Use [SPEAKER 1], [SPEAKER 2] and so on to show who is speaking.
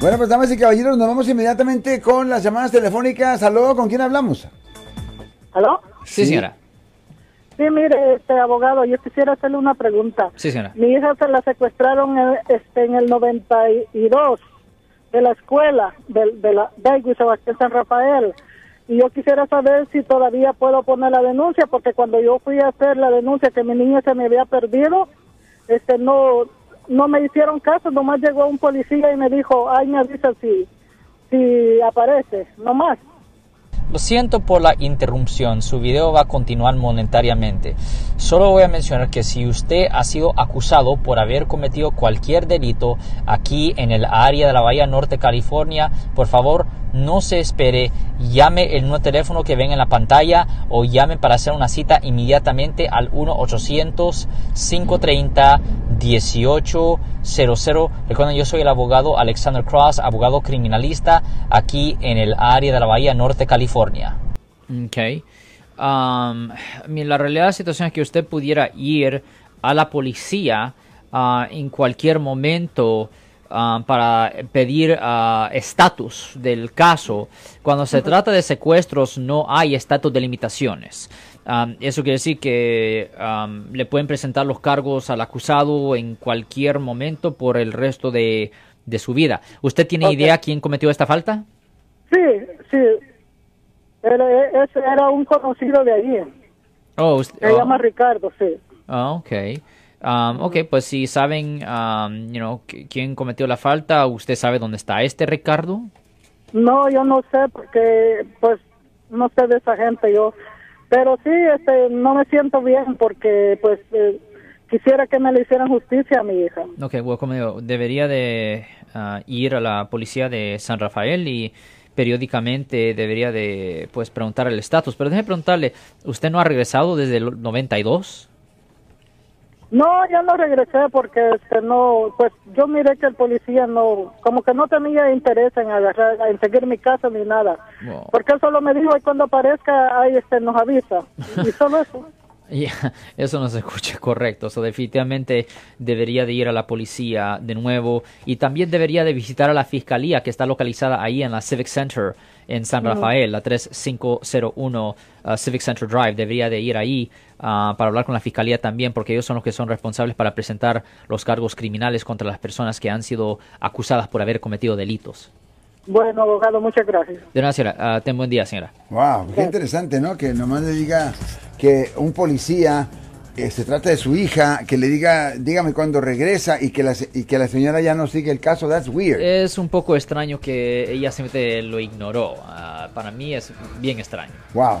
[SPEAKER 1] Bueno, pues damas y caballeros, nos vamos inmediatamente con las llamadas telefónicas. Aló, ¿con quién hablamos?
[SPEAKER 2] ¿Aló?
[SPEAKER 3] Sí, señora.
[SPEAKER 2] Sí, mire, este abogado, yo quisiera hacerle una pregunta.
[SPEAKER 3] Sí, señora.
[SPEAKER 2] Mi hija se la secuestraron en, este, en el 92 de la escuela de, de la David Sebastián San Rafael. Y yo quisiera saber si todavía puedo poner la denuncia, porque cuando yo fui a hacer la denuncia que mi niña se me había perdido, este no no me hicieron caso, nomás llegó un policía y me dijo, ay, me avisa si, si aparece, nomás.
[SPEAKER 3] Lo siento por la interrupción, su video va a continuar monetariamente. Solo voy a mencionar que si usted ha sido acusado por haber cometido cualquier delito aquí en el área de la Bahía Norte, California, por favor no se espere, llame el nuevo teléfono que ven en la pantalla o llame para hacer una cita inmediatamente al 1-800-530-1800. Recuerden, yo soy el abogado Alexander Cross, abogado criminalista aquí en el área de la Bahía Norte, California. Ok. Um, la realidad de la situación es que usted pudiera ir a la policía uh, en cualquier momento Ah, para pedir ah, estatus del caso. Cuando se trata de secuestros no hay estatus de limitaciones. Ah, eso quiere decir que le pueden presentar los cargos al acusado en cualquier momento por el resto de, su vida. ¿Usted tiene idea quién cometió esta falta?
[SPEAKER 2] Sí, sí. Era, era un conocido de allí.
[SPEAKER 3] Oh,
[SPEAKER 2] Se llama oh. Ricardo, sí.
[SPEAKER 3] Ah, ok. Um, ok, pues si saben um, you quién cometió la falta, ¿usted sabe dónde está este Ricardo?
[SPEAKER 2] No, yo no sé porque pues no sé de esa gente yo. Pero sí, este, no me siento bien porque pues eh, quisiera que me le hicieran justicia a mi hija.
[SPEAKER 3] Ok, bueno, como digo, debería de uh, ir a la policía de San Rafael y periódicamente debería de pues preguntar el estatus. Pero déjeme preguntarle, ¿usted no ha regresado desde el 92?
[SPEAKER 2] No, yo no regresé porque este no, pues yo miré que el policía no, como que no tenía interés en agarrar, en seguir mi casa ni nada. Porque él solo me dijo, y cuando aparezca, ahí este nos avisa. Y solo eso.
[SPEAKER 3] eso no se escucha correcto. Eso definitivamente debería de ir a la policía de nuevo y también debería de visitar a la fiscalía que está localizada ahí en la Civic Center en San Rafael, la 3501 uh, Civic Center Drive. Debería de ir ahí uh, para hablar con la fiscalía también porque ellos son los que son responsables para presentar los cargos criminales contra las personas que han sido acusadas por haber cometido delitos.
[SPEAKER 2] Bueno, abogado, muchas gracias.
[SPEAKER 3] De nada, señora. Uh, ten buen día, señora.
[SPEAKER 1] Wow, qué interesante, ¿no? Que nomás le diga que un policía eh, se trata de su hija, que le diga, dígame cuándo regresa y que, la, y que la señora ya no sigue el caso. That's weird.
[SPEAKER 3] Es un poco extraño que ella simplemente lo ignoró. Uh, para mí es bien extraño.
[SPEAKER 1] Wow.